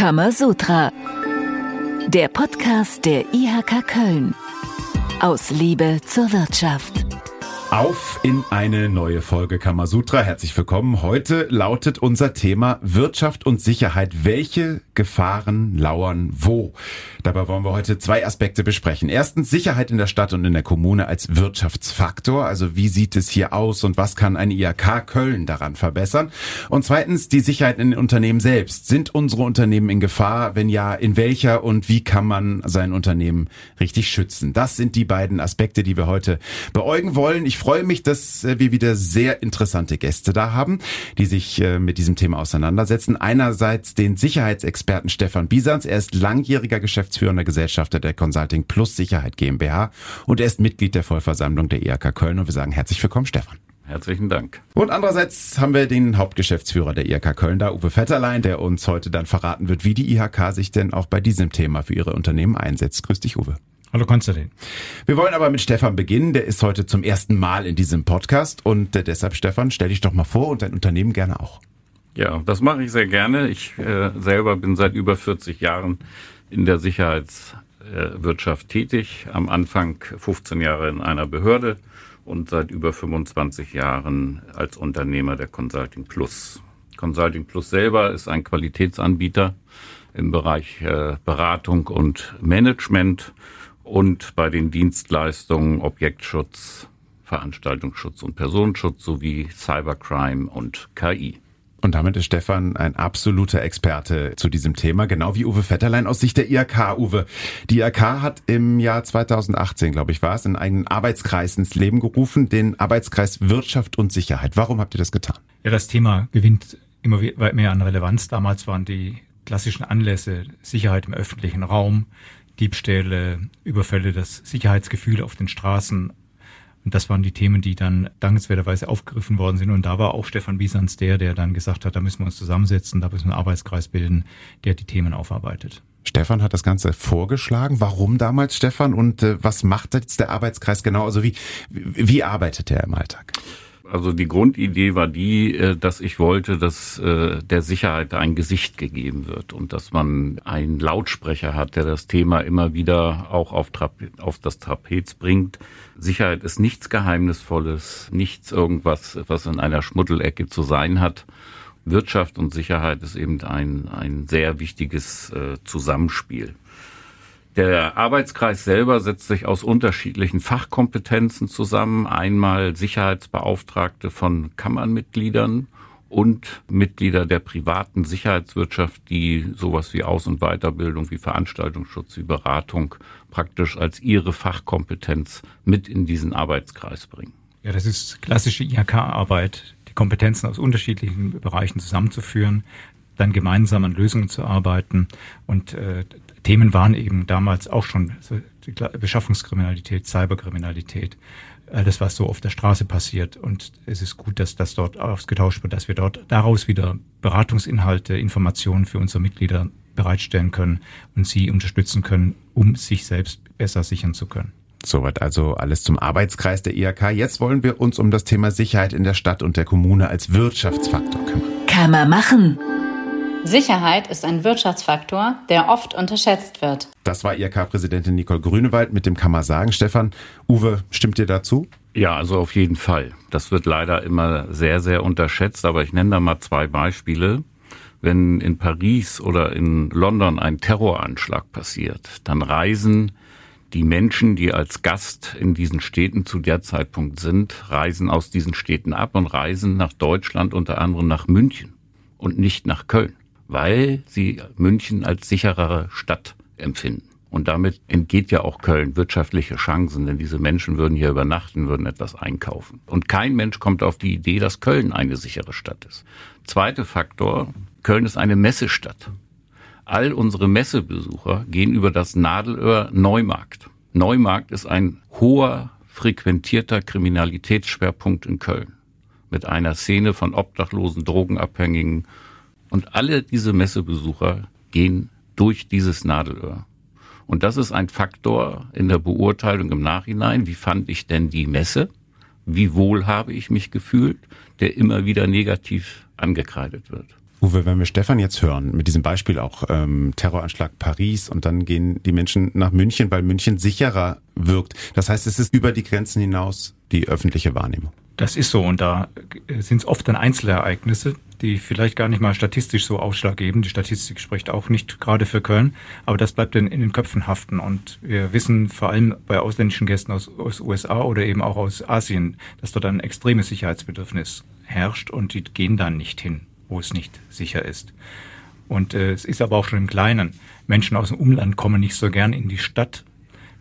Kamasutra. Der Podcast der IHK Köln. Aus Liebe zur Wirtschaft. Auf in eine neue Folge Kamasutra. Herzlich willkommen. Heute lautet unser Thema Wirtschaft und Sicherheit. Welche Gefahren lauern wo? Dabei wollen wir heute zwei Aspekte besprechen. Erstens Sicherheit in der Stadt und in der Kommune als Wirtschaftsfaktor. Also wie sieht es hier aus und was kann eine IHK Köln daran verbessern? Und zweitens die Sicherheit in den Unternehmen selbst. Sind unsere Unternehmen in Gefahr? Wenn ja, in welcher und wie kann man sein Unternehmen richtig schützen? Das sind die beiden Aspekte, die wir heute beäugen wollen. Ich freue mich, dass äh, wir wieder sehr interessante Gäste da haben, die sich äh, mit diesem Thema auseinandersetzen. Einerseits den Sicherheitsexperten Stefan Bisans. Er ist langjähriger geschäftsführender Gesellschafter der Consulting Plus Sicherheit GmbH und er ist Mitglied der Vollversammlung der IHK Köln. Und wir sagen herzlich willkommen, Stefan. Herzlichen Dank. Und andererseits haben wir den Hauptgeschäftsführer der IHK Köln da, Uwe Vetterlein, der uns heute dann verraten wird, wie die IHK sich denn auch bei diesem Thema für ihre Unternehmen einsetzt. Grüß dich, Uwe. Hallo Konstantin. Wir wollen aber mit Stefan beginnen. Der ist heute zum ersten Mal in diesem Podcast und äh, deshalb, Stefan, stell dich doch mal vor und dein Unternehmen gerne auch. Ja, das mache ich sehr gerne. Ich äh, selber bin seit über 40 Jahren in der Sicherheitswirtschaft äh, tätig. Am Anfang 15 Jahre in einer Behörde und seit über 25 Jahren als Unternehmer der Consulting Plus. Consulting Plus selber ist ein Qualitätsanbieter im Bereich äh, Beratung und Management und bei den Dienstleistungen Objektschutz, Veranstaltungsschutz und Personenschutz sowie Cybercrime und KI. Und damit ist Stefan ein absoluter Experte zu diesem Thema, genau wie Uwe Vetterlein aus Sicht der IHK. Uwe, die IHK hat im Jahr 2018, glaube ich, war es, in einen Arbeitskreis ins Leben gerufen, den Arbeitskreis Wirtschaft und Sicherheit. Warum habt ihr das getan? Ja, das Thema gewinnt immer mehr an Relevanz. Damals waren die klassischen Anlässe Sicherheit im öffentlichen Raum, Diebstähle, Überfälle, das Sicherheitsgefühl auf den Straßen. Und das waren die Themen, die dann dankenswerterweise aufgegriffen worden sind. Und da war auch Stefan Biesans der, der dann gesagt hat, da müssen wir uns zusammensetzen, da müssen wir einen Arbeitskreis bilden, der die Themen aufarbeitet. Stefan hat das Ganze vorgeschlagen. Warum damals, Stefan? Und äh, was macht jetzt der Arbeitskreis genau? Also wie, wie arbeitet er im Alltag? Also die Grundidee war die, äh, dass ich wollte, dass äh, der Sicherheit ein Gesicht gegeben wird und dass man einen Lautsprecher hat, der das Thema immer wieder auch auf, auf das Trapez bringt. Sicherheit ist nichts Geheimnisvolles, nichts irgendwas, was in einer Schmuddelecke zu sein hat. Wirtschaft und Sicherheit ist eben ein, ein sehr wichtiges äh, Zusammenspiel. Der Arbeitskreis selber setzt sich aus unterschiedlichen Fachkompetenzen zusammen. Einmal Sicherheitsbeauftragte von Kammernmitgliedern und Mitglieder der privaten Sicherheitswirtschaft, die sowas wie Aus- und Weiterbildung, wie Veranstaltungsschutz, wie Beratung praktisch als ihre Fachkompetenz mit in diesen Arbeitskreis bringen. Ja, das ist klassische IHK-Arbeit, die Kompetenzen aus unterschiedlichen Bereichen zusammenzuführen, dann gemeinsam an Lösungen zu arbeiten und äh, Themen waren eben damals auch schon Beschaffungskriminalität, Cyberkriminalität, alles, was so auf der Straße passiert. Und es ist gut, dass das dort ausgetauscht wird, dass wir dort daraus wieder Beratungsinhalte, Informationen für unsere Mitglieder bereitstellen können und sie unterstützen können, um sich selbst besser sichern zu können. Soweit also alles zum Arbeitskreis der IHK. Jetzt wollen wir uns um das Thema Sicherheit in der Stadt und der Kommune als Wirtschaftsfaktor kümmern. Kann man machen. Sicherheit ist ein Wirtschaftsfaktor, der oft unterschätzt wird. Das war IRK-Präsidentin Nicole Grünewald mit dem kann man sagen. Stefan, Uwe, stimmt dir dazu? Ja, also auf jeden Fall. Das wird leider immer sehr, sehr unterschätzt, aber ich nenne da mal zwei Beispiele. Wenn in Paris oder in London ein Terroranschlag passiert, dann reisen die Menschen, die als Gast in diesen Städten zu der Zeitpunkt sind, reisen aus diesen Städten ab und reisen nach Deutschland, unter anderem nach München und nicht nach Köln weil sie München als sicherere Stadt empfinden. Und damit entgeht ja auch Köln wirtschaftliche Chancen, denn diese Menschen würden hier übernachten, würden etwas einkaufen. Und kein Mensch kommt auf die Idee, dass Köln eine sichere Stadt ist. Zweiter Faktor, Köln ist eine Messestadt. All unsere Messebesucher gehen über das Nadelöhr Neumarkt. Neumarkt ist ein hoher, frequentierter Kriminalitätsschwerpunkt in Köln. Mit einer Szene von Obdachlosen, Drogenabhängigen und alle diese Messebesucher gehen durch dieses Nadelöhr. Und das ist ein Faktor in der Beurteilung im Nachhinein. Wie fand ich denn die Messe? Wie wohl habe ich mich gefühlt, der immer wieder negativ angekreidet wird. Uwe, wenn wir Stefan jetzt hören, mit diesem Beispiel auch ähm, Terroranschlag Paris und dann gehen die Menschen nach München, weil München sicherer wirkt. Das heißt, es ist über die Grenzen hinaus die öffentliche Wahrnehmung. Das ist so und da sind es oft dann Einzelereignisse, die vielleicht gar nicht mal statistisch so Ausschlag geben. Die Statistik spricht auch nicht gerade für Köln, aber das bleibt in, in den Köpfen haften. Und wir wissen vor allem bei ausländischen Gästen aus, aus USA oder eben auch aus Asien, dass dort ein extremes Sicherheitsbedürfnis herrscht und die gehen dann nicht hin, wo es nicht sicher ist. Und äh, es ist aber auch schon im Kleinen. Menschen aus dem Umland kommen nicht so gern in die Stadt,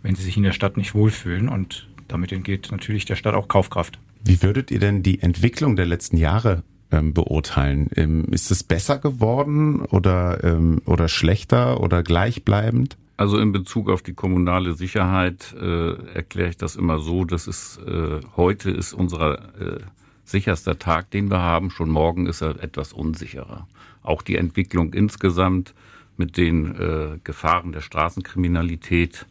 wenn sie sich in der Stadt nicht wohlfühlen. Und damit entgeht natürlich der Stadt auch Kaufkraft. Wie würdet ihr denn die Entwicklung der letzten Jahre ähm, beurteilen? Ähm, ist es besser geworden oder, ähm, oder schlechter oder gleichbleibend? Also in Bezug auf die kommunale Sicherheit äh, erkläre ich das immer so, dass es äh, heute ist unser äh, sicherster Tag, den wir haben. Schon morgen ist er etwas unsicherer. Auch die Entwicklung insgesamt mit den äh, Gefahren der Straßenkriminalität,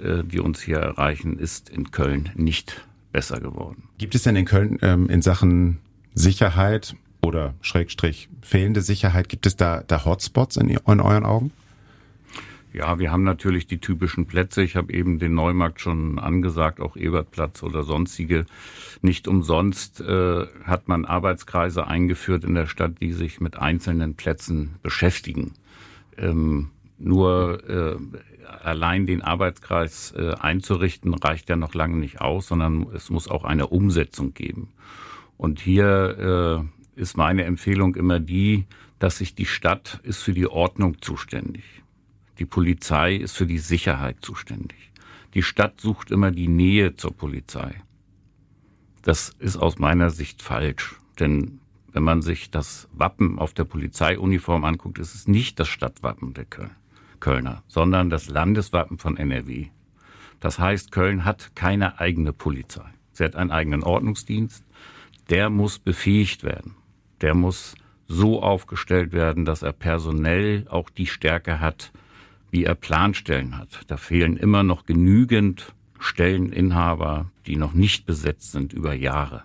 äh, die uns hier erreichen, ist in Köln nicht besser geworden. Gibt es denn in Köln ähm, in Sachen Sicherheit oder Schrägstrich fehlende Sicherheit, gibt es da, da Hotspots in, in euren Augen? Ja, wir haben natürlich die typischen Plätze. Ich habe eben den Neumarkt schon angesagt, auch Ebertplatz oder sonstige. Nicht umsonst äh, hat man Arbeitskreise eingeführt in der Stadt, die sich mit einzelnen Plätzen beschäftigen. Ähm, nur äh, allein den Arbeitskreis äh, einzurichten, reicht ja noch lange nicht aus, sondern es muss auch eine Umsetzung geben. Und hier äh, ist meine Empfehlung immer die, dass sich die Stadt ist für die Ordnung zuständig. Die Polizei ist für die Sicherheit zuständig. Die Stadt sucht immer die Nähe zur Polizei. Das ist aus meiner Sicht falsch, denn wenn man sich das Wappen auf der Polizeiuniform anguckt, ist es nicht das Stadtwappen der Köln. Kölner, sondern das Landeswappen von NRW. Das heißt, Köln hat keine eigene Polizei. Sie hat einen eigenen Ordnungsdienst. Der muss befähigt werden. Der muss so aufgestellt werden, dass er personell auch die Stärke hat, wie er Planstellen hat. Da fehlen immer noch genügend Stelleninhaber, die noch nicht besetzt sind über Jahre.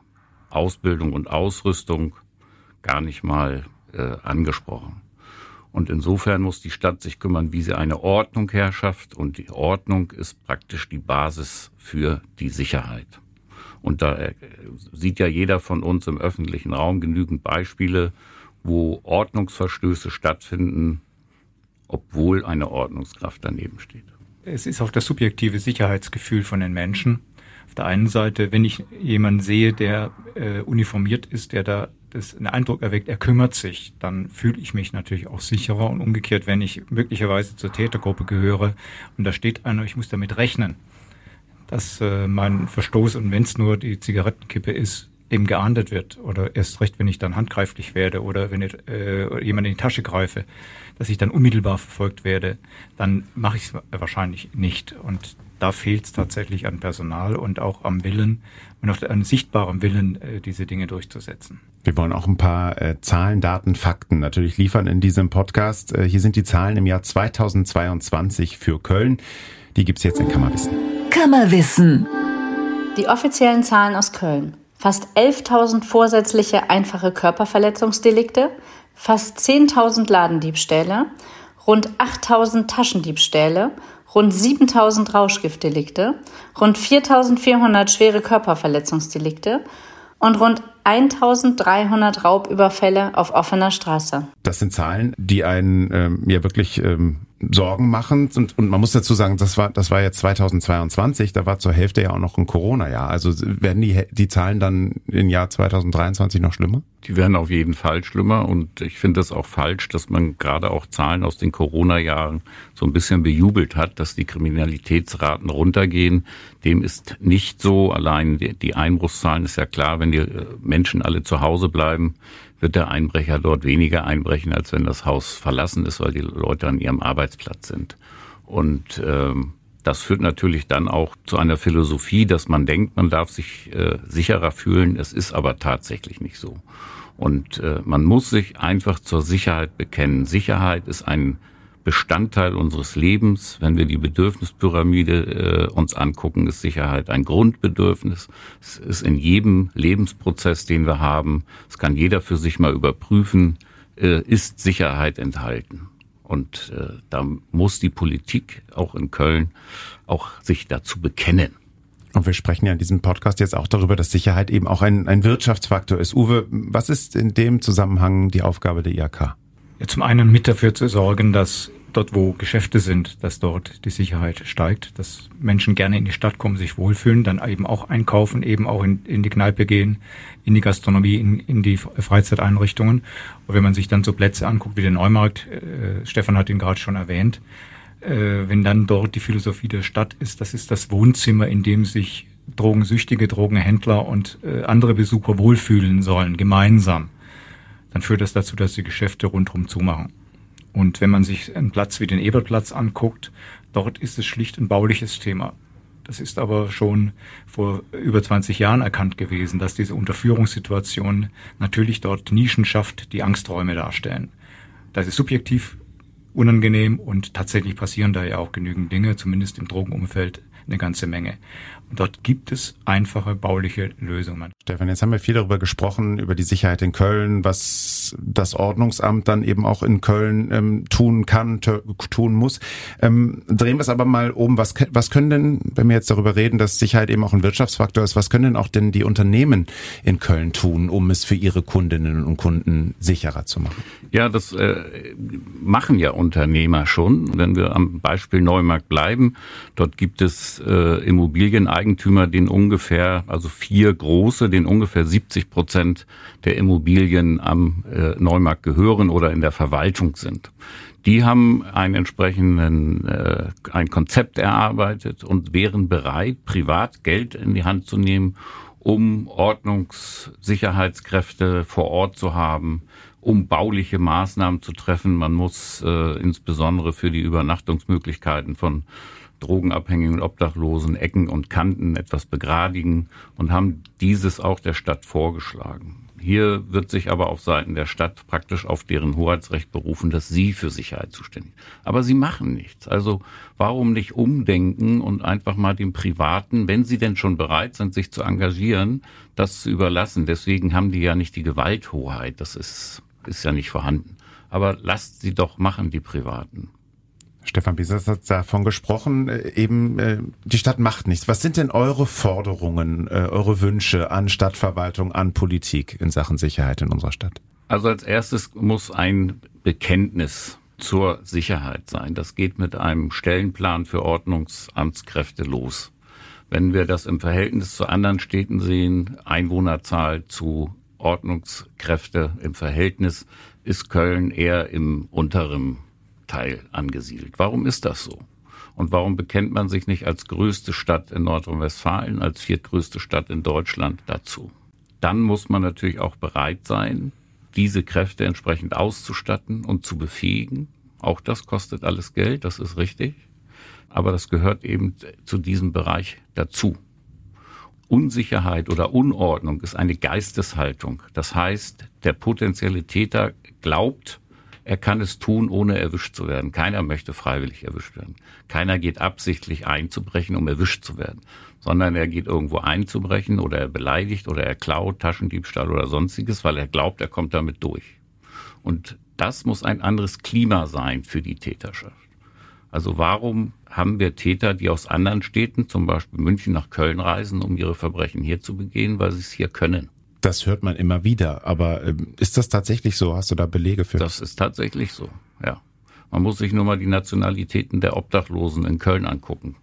Ausbildung und Ausrüstung gar nicht mal äh, angesprochen. Und insofern muss die Stadt sich kümmern, wie sie eine Ordnung herrschaft. Und die Ordnung ist praktisch die Basis für die Sicherheit. Und da äh, sieht ja jeder von uns im öffentlichen Raum genügend Beispiele, wo Ordnungsverstöße stattfinden, obwohl eine Ordnungskraft daneben steht. Es ist auch das subjektive Sicherheitsgefühl von den Menschen. Auf der einen Seite, wenn ich jemanden sehe, der äh, uniformiert ist, der da das einen Eindruck erweckt, er kümmert sich, dann fühle ich mich natürlich auch sicherer und umgekehrt, wenn ich möglicherweise zur Tätergruppe gehöre und da steht einer, ich muss damit rechnen, dass äh, mein Verstoß und wenn es nur die Zigarettenkippe ist, eben geahndet wird oder erst recht, wenn ich dann handgreiflich werde oder wenn ich äh, jemand in die Tasche greife, dass ich dann unmittelbar verfolgt werde, dann mache ich es wahrscheinlich nicht und da fehlt es tatsächlich an Personal und auch am Willen und auch an sichtbarem Willen, äh, diese Dinge durchzusetzen. Wir wollen auch ein paar äh, Zahlen, Daten, Fakten natürlich liefern in diesem Podcast. Äh, hier sind die Zahlen im Jahr 2022 für Köln. Die gibt's jetzt in Kammerwissen. Kammerwissen. Die offiziellen Zahlen aus Köln. Fast 11.000 vorsätzliche einfache Körperverletzungsdelikte, fast 10.000 Ladendiebstähle, rund 8.000 Taschendiebstähle, rund 7000 Rauschgiftdelikte, rund 4400 schwere Körperverletzungsdelikte und rund 1300 Raubüberfälle auf offener Straße. Das sind Zahlen, die einen ähm, ja wirklich ähm, Sorgen machen. Und, und man muss dazu sagen, das war, das war jetzt 2022, da war zur Hälfte ja auch noch ein Corona-Jahr. Also werden die, die Zahlen dann im Jahr 2023 noch schlimmer? Die werden auf jeden Fall schlimmer und ich finde es auch falsch, dass man gerade auch Zahlen aus den Corona-Jahren so ein bisschen bejubelt hat, dass die Kriminalitätsraten runtergehen. Dem ist nicht so. Allein die Einbruchszahlen ist ja klar, wenn die äh, Menschen alle zu Hause bleiben, wird der Einbrecher dort weniger einbrechen, als wenn das Haus verlassen ist, weil die Leute an ihrem Arbeitsplatz sind. Und ähm, das führt natürlich dann auch zu einer Philosophie, dass man denkt, man darf sich äh, sicherer fühlen. Es ist aber tatsächlich nicht so. Und äh, man muss sich einfach zur Sicherheit bekennen. Sicherheit ist ein Bestandteil unseres Lebens. Wenn wir die Bedürfnispyramide äh, uns angucken, ist Sicherheit ein Grundbedürfnis. Es ist in jedem Lebensprozess, den wir haben. Es kann jeder für sich mal überprüfen. äh, ist Sicherheit enthalten. Und äh, da muss die Politik auch in Köln auch sich dazu bekennen. Und wir sprechen ja in diesem Podcast jetzt auch darüber, dass Sicherheit eben auch ein, ein Wirtschaftsfaktor ist. Uwe, was ist in dem Zusammenhang die Aufgabe der IAK? Ja, zum einen mit dafür zu sorgen, dass dort, wo Geschäfte sind, dass dort die Sicherheit steigt, dass Menschen gerne in die Stadt kommen, sich wohlfühlen, dann eben auch einkaufen, eben auch in, in die Kneipe gehen, in die Gastronomie, in, in die Freizeiteinrichtungen. Und wenn man sich dann so Plätze anguckt wie den Neumarkt, äh, Stefan hat ihn gerade schon erwähnt, äh, wenn dann dort die Philosophie der Stadt ist, das ist das Wohnzimmer, in dem sich Drogensüchtige, Drogenhändler und äh, andere Besucher wohlfühlen sollen, gemeinsam, dann führt das dazu, dass die Geschäfte rundherum zumachen. Und wenn man sich einen Platz wie den Ebertplatz anguckt, dort ist es schlicht ein bauliches Thema. Das ist aber schon vor über 20 Jahren erkannt gewesen, dass diese Unterführungssituation natürlich dort Nischen schafft, die Angsträume darstellen. Das ist subjektiv unangenehm und tatsächlich passieren da ja auch genügend Dinge, zumindest im Drogenumfeld eine ganze Menge. Und dort gibt es einfache bauliche Lösungen. Stefan, jetzt haben wir viel darüber gesprochen, über die Sicherheit in Köln, was das Ordnungsamt dann eben auch in Köln ähm, tun kann, tun muss. Ähm, drehen wir es aber mal um. Was, was können denn, wenn wir jetzt darüber reden, dass Sicherheit eben auch ein Wirtschaftsfaktor ist, was können denn auch denn die Unternehmen in Köln tun, um es für ihre Kundinnen und Kunden sicherer zu machen? Ja, das äh, machen ja Unternehmer schon. Wenn wir am Beispiel Neumarkt bleiben, dort gibt es äh, Immobilieneigentümer, den ungefähr, also vier große, den ungefähr 70 Prozent der Immobilien am äh, Neumarkt gehören oder in der Verwaltung sind. Die haben einen entsprechenden äh, ein Konzept erarbeitet und wären bereit, privat Geld in die Hand zu nehmen, um Ordnungssicherheitskräfte vor Ort zu haben, um bauliche Maßnahmen zu treffen. Man muss äh, insbesondere für die Übernachtungsmöglichkeiten von Drogenabhängigen und Obdachlosen Ecken und Kanten etwas begradigen und haben dieses auch der Stadt vorgeschlagen. Hier wird sich aber auf Seiten der Stadt praktisch auf deren Hoheitsrecht berufen, dass sie für Sicherheit zuständig sind. Aber sie machen nichts. Also warum nicht umdenken und einfach mal dem Privaten, wenn sie denn schon bereit sind, sich zu engagieren, das zu überlassen. Deswegen haben die ja nicht die Gewalthoheit. Das ist, ist ja nicht vorhanden. Aber lasst sie doch machen, die Privaten. Stefan Biesers hat davon gesprochen, äh, eben äh, die Stadt macht nichts. Was sind denn eure Forderungen, äh, eure Wünsche an Stadtverwaltung, an Politik in Sachen Sicherheit in unserer Stadt? Also als erstes muss ein Bekenntnis zur Sicherheit sein. Das geht mit einem Stellenplan für Ordnungsamtskräfte los. Wenn wir das im Verhältnis zu anderen Städten sehen, Einwohnerzahl zu Ordnungskräfte im Verhältnis, ist Köln eher im unteren Teil angesiedelt. Warum ist das so? Und warum bekennt man sich nicht als größte Stadt in Nordrhein-Westfalen, als viertgrößte Stadt in Deutschland dazu? Dann muss man natürlich auch bereit sein, diese Kräfte entsprechend auszustatten und zu befähigen. Auch das kostet alles Geld, das ist richtig. Aber das gehört eben zu diesem Bereich dazu. Unsicherheit oder Unordnung ist eine Geisteshaltung. Das heißt, der potenzielle Täter glaubt, er kann es tun, ohne erwischt zu werden. Keiner möchte freiwillig erwischt werden. Keiner geht absichtlich einzubrechen, um erwischt zu werden, sondern er geht irgendwo einzubrechen oder er beleidigt oder er klaut Taschendiebstahl oder sonstiges, weil er glaubt, er kommt damit durch. Und das muss ein anderes Klima sein für die Täterschaft. Also warum haben wir Täter, die aus anderen Städten, zum Beispiel München nach Köln reisen, um ihre Verbrechen hier zu begehen, weil sie es hier können? Das hört man immer wieder, aber ähm, ist das tatsächlich so? Hast du da Belege für? Das ist tatsächlich so, ja. Man muss sich nur mal die Nationalitäten der Obdachlosen in Köln angucken.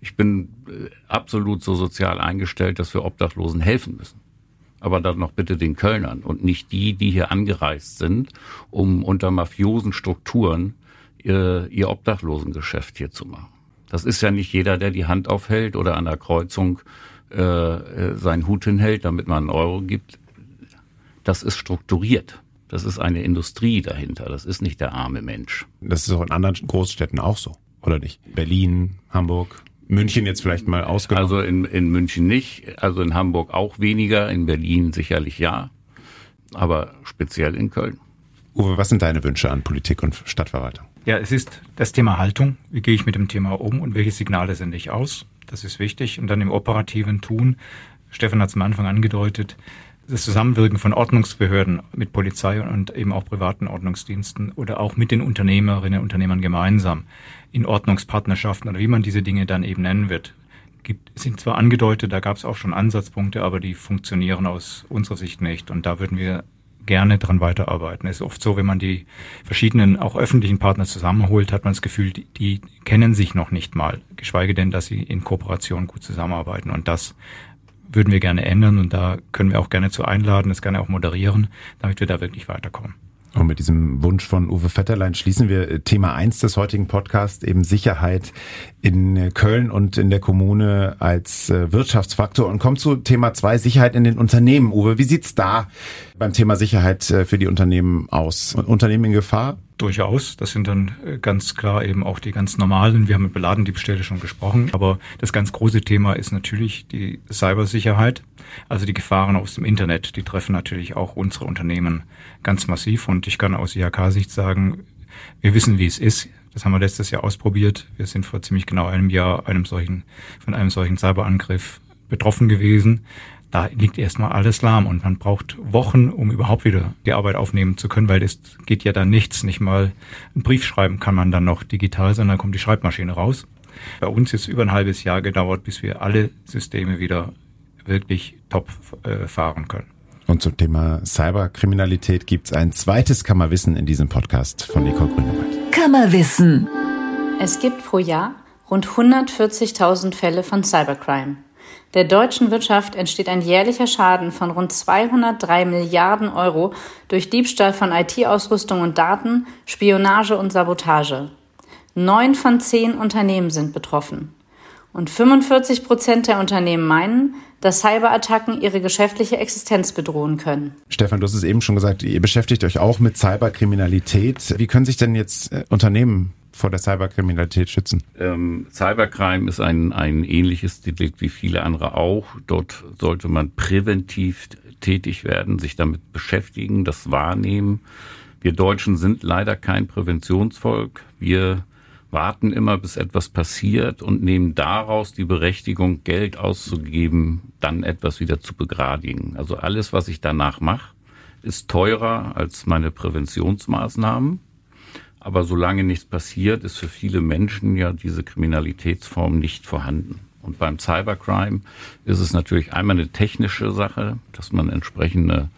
Ich bin äh, absolut so sozial eingestellt, dass wir Obdachlosen helfen müssen. Aber dann noch bitte den Kölnern und nicht die, die hier angereist sind, um unter mafiosen Strukturen ihr, ihr Obdachlosengeschäft hier zu machen. Das ist ja nicht jeder, der die Hand aufhält oder an der Kreuzung äh, seinen Hut hinhält, damit man einen Euro gibt. Das ist strukturiert. Das ist eine Industrie dahinter. Das ist nicht der arme Mensch. Das ist auch in anderen Großstädten auch so, oder nicht? Berlin, Hamburg, München jetzt vielleicht mal ausgenommen. Also in, in München nicht, also in Hamburg auch weniger, in Berlin sicherlich ja, aber speziell in Köln. Uwe, was sind deine Wünsche an Politik und Stadtverwaltung? Ja, es ist das Thema Haltung. Wie gehe ich mit dem Thema um und welche Signale sende ich aus? Das ist wichtig. Und dann im operativen Tun, Stefan hat es am Anfang angedeutet, das Zusammenwirken von Ordnungsbehörden mit Polizei und eben auch privaten Ordnungsdiensten oder auch mit den Unternehmerinnen und Unternehmern gemeinsam in Ordnungspartnerschaften oder wie man diese Dinge dann eben nennen wird, gibt, sind zwar angedeutet, da gab es auch schon Ansatzpunkte, aber die funktionieren aus unserer Sicht nicht. Und da würden wir gerne dran weiterarbeiten. Es ist oft so, wenn man die verschiedenen, auch öffentlichen Partner zusammenholt, hat man das Gefühl, die, die kennen sich noch nicht mal, geschweige denn, dass sie in Kooperation gut zusammenarbeiten. Und das würden wir gerne ändern und da können wir auch gerne zu einladen, das gerne auch moderieren, damit wir da wirklich weiterkommen. Und mit diesem Wunsch von Uwe Vetterlein schließen wir äh, Thema eins des heutigen Podcasts, eben Sicherheit in äh, Köln und in der Kommune als äh, Wirtschaftsfaktor und kommen zu Thema zwei Sicherheit in den Unternehmen. Uwe, wie sieht's da beim Thema Sicherheit für die Unternehmen aus? Unternehmen in Gefahr? Durchaus. Das sind dann ganz klar eben auch die ganz normalen. Wir haben mit Beladendiebstähle schon gesprochen. Aber das ganz große Thema ist natürlich die Cybersicherheit. Also die Gefahren aus dem Internet, die treffen natürlich auch unsere Unternehmen ganz massiv. Und ich kann aus IHK-Sicht sagen, wir wissen, wie es ist. Das haben wir letztes Jahr ausprobiert. Wir sind vor ziemlich genau einem Jahr einem solchen, von einem solchen Cyberangriff betroffen gewesen. Da liegt erstmal alles lahm und man braucht Wochen, um überhaupt wieder die Arbeit aufnehmen zu können, weil es geht ja dann nichts. Nicht mal einen Brief schreiben kann man dann noch digital, sondern kommt die Schreibmaschine raus. Bei uns ist über ein halbes Jahr gedauert, bis wir alle Systeme wieder wirklich top äh, fahren können. Und zum Thema Cyberkriminalität gibt's ein zweites Kammerwissen in diesem Podcast von Nicole Grünewald. Kammerwissen. Es gibt pro Jahr rund 140.000 Fälle von Cybercrime. Der deutschen Wirtschaft entsteht ein jährlicher Schaden von rund 203 Milliarden Euro durch Diebstahl von IT-Ausrüstung und Daten, Spionage und Sabotage. Neun von zehn Unternehmen sind betroffen. Und 45 Prozent der Unternehmen meinen, dass Cyberattacken ihre geschäftliche Existenz bedrohen können. Stefan, du hast es eben schon gesagt, ihr beschäftigt euch auch mit Cyberkriminalität. Wie können sich denn jetzt äh, Unternehmen vor der Cyberkriminalität schützen? Ähm, Cybercrime ist ein, ein ähnliches Delikt wie viele andere auch. Dort sollte man präventiv tätig werden, sich damit beschäftigen, das wahrnehmen. Wir Deutschen sind leider kein Präventionsvolk. Wir warten immer, bis etwas passiert und nehmen daraus die Berechtigung, Geld auszugeben, dann etwas wieder zu begradigen. Also alles, was ich danach mache, ist teurer als meine Präventionsmaßnahmen. Aber solange nichts passiert, ist für viele Menschen ja diese Kriminalitätsform nicht vorhanden. Und beim Cybercrime ist es natürlich einmal eine technische Sache, dass man entsprechende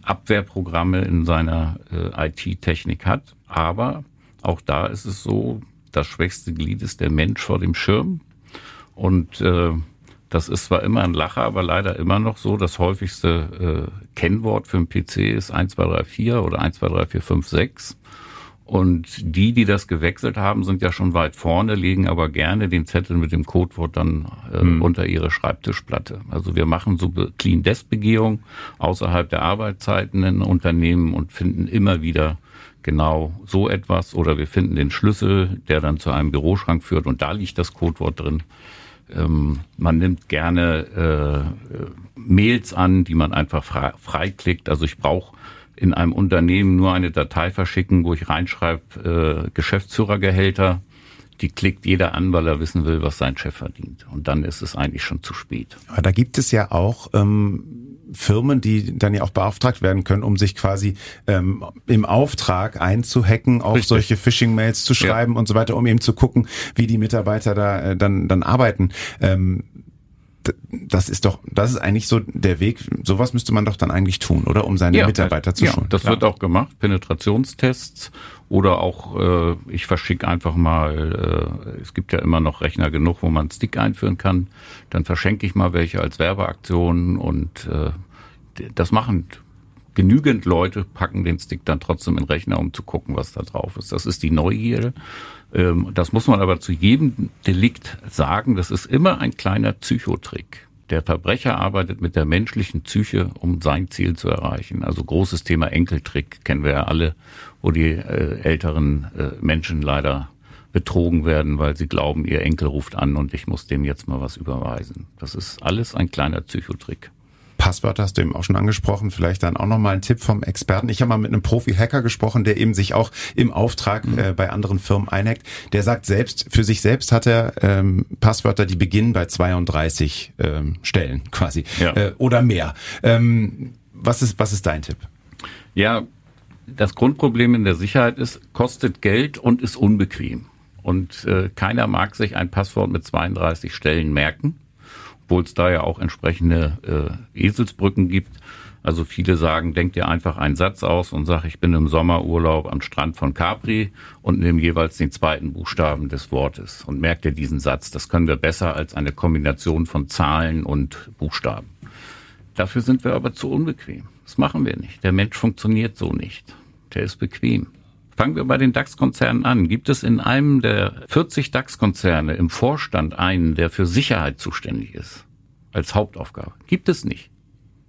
Abwehrprogramme in seiner äh, IT-Technik hat. Aber auch da ist es so, das schwächste Glied ist der Mensch vor dem Schirm. Und äh, das ist zwar immer ein Lacher, aber leider immer noch so. Das häufigste äh, Kennwort für einen PC ist 1, 2, 3, 4 oder 1, 2, 3, 4, 5, 6. Und die, die das gewechselt haben, sind ja schon weit vorne, legen aber gerne den Zettel mit dem Codewort dann äh, hm. unter ihre Schreibtischplatte. Also wir machen so Clean Desk Begehung außerhalb der Arbeitszeiten in Unternehmen und finden immer wieder genau so etwas oder wir finden den Schlüssel, der dann zu einem Büroschrank führt und da liegt das Codewort drin. Ähm, man nimmt gerne äh, Mails an, die man einfach frei, freiklickt. Also ich brauche in einem Unternehmen nur eine Datei verschicken, wo ich reinschreibe äh, Geschäftsführergehälter. Die klickt jeder an, weil er wissen will, was sein Chef verdient. Und dann ist es eigentlich schon zu spät. Aber da gibt es ja auch ähm, Firmen, die dann ja auch beauftragt werden können, um sich quasi ähm, im Auftrag einzuhacken, auch Richtig. solche Phishing-Mails zu schreiben ja. und so weiter, um eben zu gucken, wie die Mitarbeiter da äh, dann dann arbeiten. Ähm, das ist doch, das ist eigentlich so der Weg. Sowas müsste man doch dann eigentlich tun, oder? Um seine ja, Mitarbeiter zu ja, schulen. Das wird auch gemacht. Penetrationstests oder auch, äh, ich verschicke einfach mal, äh, es gibt ja immer noch Rechner genug, wo man Stick einführen kann. Dann verschenke ich mal welche als Werbeaktion und äh, das machen genügend Leute, packen den Stick dann trotzdem in den Rechner, um zu gucken, was da drauf ist. Das ist die Neugierde. Ähm, das muss man aber zu jedem Delikt sagen. Das ist immer ein kleiner Psychotrick. Der Verbrecher arbeitet mit der menschlichen Psyche, um sein Ziel zu erreichen. Also großes Thema Enkeltrick kennen wir ja alle, wo die äh, älteren äh, Menschen leider betrogen werden, weil sie glauben, ihr Enkel ruft an und ich muss dem jetzt mal was überweisen. Das ist alles ein kleiner Psychotrick. Passwörter hast du eben auch schon angesprochen. Vielleicht dann auch nochmal ein Tipp vom Experten. Ich habe mal mit einem Profi-Hacker gesprochen, der eben sich auch im Auftrag mhm. äh, bei anderen Firmen einhackt. Der sagt selbst, für sich selbst hat er ähm, Passwörter, die beginnen bei 32 ähm, Stellen quasi ja. äh, oder mehr. Ähm, was ist, was ist dein Tipp? Ja, das Grundproblem in der Sicherheit ist, kostet Geld und ist unbequem. Und äh, keiner mag sich ein Passwort mit 32 Stellen merken, obwohl es da ja auch entsprechende äh, Eselsbrücken gibt. Also viele sagen, denk dir einfach einen Satz aus und sag, ich bin im Sommerurlaub am Strand von Capri und nimm jeweils den zweiten Buchstaben des Wortes und merk dir diesen Satz. Das können wir besser als eine Kombination von Zahlen und Buchstaben. Dafür sind wir aber zu unbequem. Das machen wir nicht. Der Mensch funktioniert so nicht. Der ist bequem. Fangen wir bei den DAX-Konzernen an. Gibt es in einem der 40 DAX-Konzerne im Vorstand einen, der für Sicherheit zuständig ist? Als Hauptaufgabe? Gibt es nicht.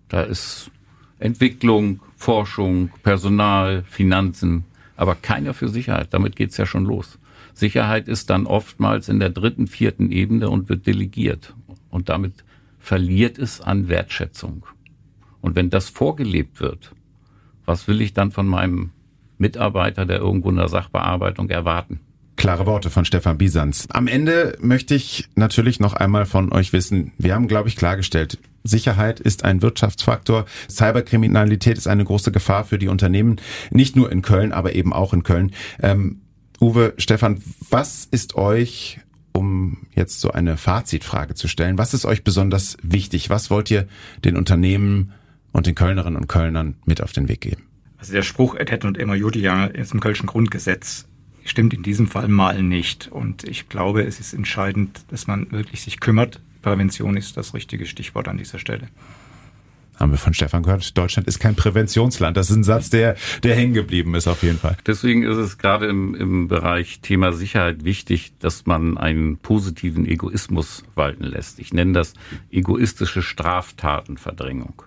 Da ist Entwicklung, Forschung, Personal, Finanzen, aber keiner für Sicherheit. Damit geht's ja schon los. Sicherheit ist dann oftmals in der dritten, vierten Ebene und wird delegiert. Und damit verliert es an Wertschätzung. Und wenn das vorgelebt wird, was will ich dann von meinem Mitarbeiter, der irgendwo in Sachbearbeitung erwarten. Klare Worte von Stefan Bisanz. Am Ende möchte ich natürlich noch einmal von euch wissen, wir haben, glaube ich, klargestellt, Sicherheit ist ein Wirtschaftsfaktor. Cyberkriminalität ist eine große Gefahr für die Unternehmen, nicht nur in Köln, aber eben auch in Köln. Ähm, Uwe, Stefan, was ist euch, um jetzt so eine Fazitfrage zu stellen, was ist euch besonders wichtig? Was wollt ihr den Unternehmen und den Kölnerinnen und Kölnern mit auf den Weg geben? Also der Spruch et het und immer Judia ist im Kölschen Grundgesetz stimmt in diesem Fall mal nicht. Und ich glaube, es ist entscheidend, dass man wirklich sich kümmert. Prävention ist das richtige Stichwort an dieser Stelle. Haben wir von Stefan gehört. Deutschland ist kein Präventionsland. Das ist ein Satz, der, der hängen geblieben ist auf jeden Fall. Deswegen ist es gerade im, im Bereich Thema Sicherheit wichtig, dass man einen positiven Egoismus walten lässt. Ich nenne das egoistische Straftatenverdrängung.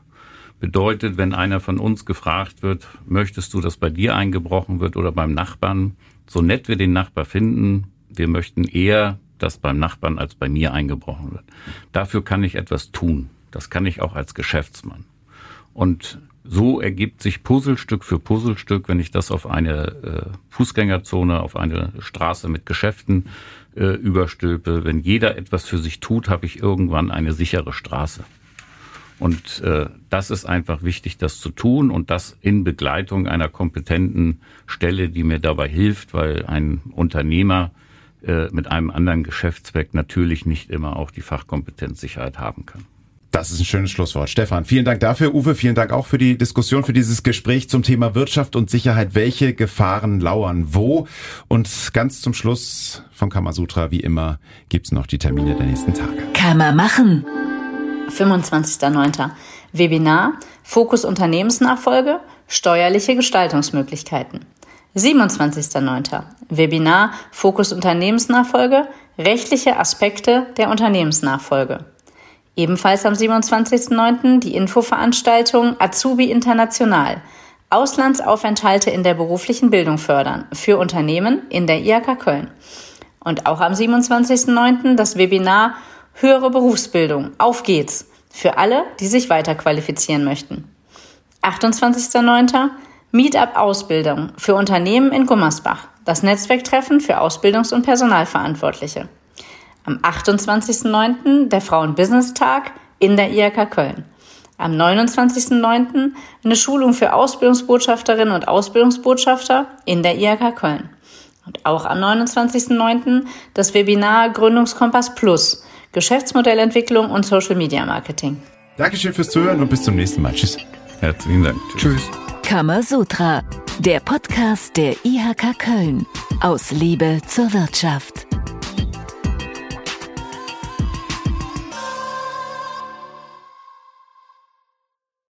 Bedeutet, wenn einer von uns gefragt wird, möchtest du, dass bei dir eingebrochen wird oder beim Nachbarn, so nett wir den Nachbar finden, wir möchten eher, dass beim Nachbarn als bei mir eingebrochen wird. Dafür kann ich etwas tun. Das kann ich auch als Geschäftsmann. Und so ergibt sich Puzzlestück für Puzzlestück, wenn ich das auf eine äh, Fußgängerzone, auf eine Straße mit Geschäften äh, überstülpe. Wenn jeder etwas für sich tut, habe ich irgendwann eine sichere Straße. Und äh, das ist einfach wichtig, das zu tun und das in Begleitung einer kompetenten Stelle, die mir dabei hilft, weil ein Unternehmer äh, mit einem anderen Geschäftszweck natürlich nicht immer auch die Fachkompetenz Sicherheit haben kann. Das ist ein schönes Schlusswort. Stefan, vielen Dank dafür. Uwe, vielen Dank auch für die Diskussion, für dieses Gespräch zum Thema Wirtschaft und Sicherheit. Welche Gefahren lauern wo? Und ganz zum Schluss von Kamasutra, wie immer, gibt's noch die Termine der nächsten Tage. Kann man machen. 25.09. Webinar Fokus Unternehmensnachfolge, steuerliche Gestaltungsmöglichkeiten. 27.09. Webinar Fokus Unternehmensnachfolge, rechtliche Aspekte der Unternehmensnachfolge. Ebenfalls am 27.09. die Infoveranstaltung Azubi International. Auslandsaufenthalte in der beruflichen Bildung fördern für Unternehmen in der IHK Köln. Und auch am 27.09. das Webinar Höhere Berufsbildung. Auf geht's. Für alle, die sich weiterqualifizieren möchten. 28.09. Meetup Ausbildung für Unternehmen in Gummersbach. Das Netzwerktreffen für Ausbildungs- und Personalverantwortliche. Am 28.09. der Frauen-Business-Tag in der IHK Köln. Am 29.09. eine Schulung für Ausbildungsbotschafterinnen und Ausbildungsbotschafter in der IHK Köln. Und auch am 29.09. das Webinar Gründungskompass Plus Geschäftsmodellentwicklung und Social Media Marketing. Dankeschön fürs Zuhören und bis zum nächsten Mal. Tschüss. Herzlichen Dank. Tschüss. Kamasutra, der Podcast der IHK Köln. Aus Liebe zur Wirtschaft.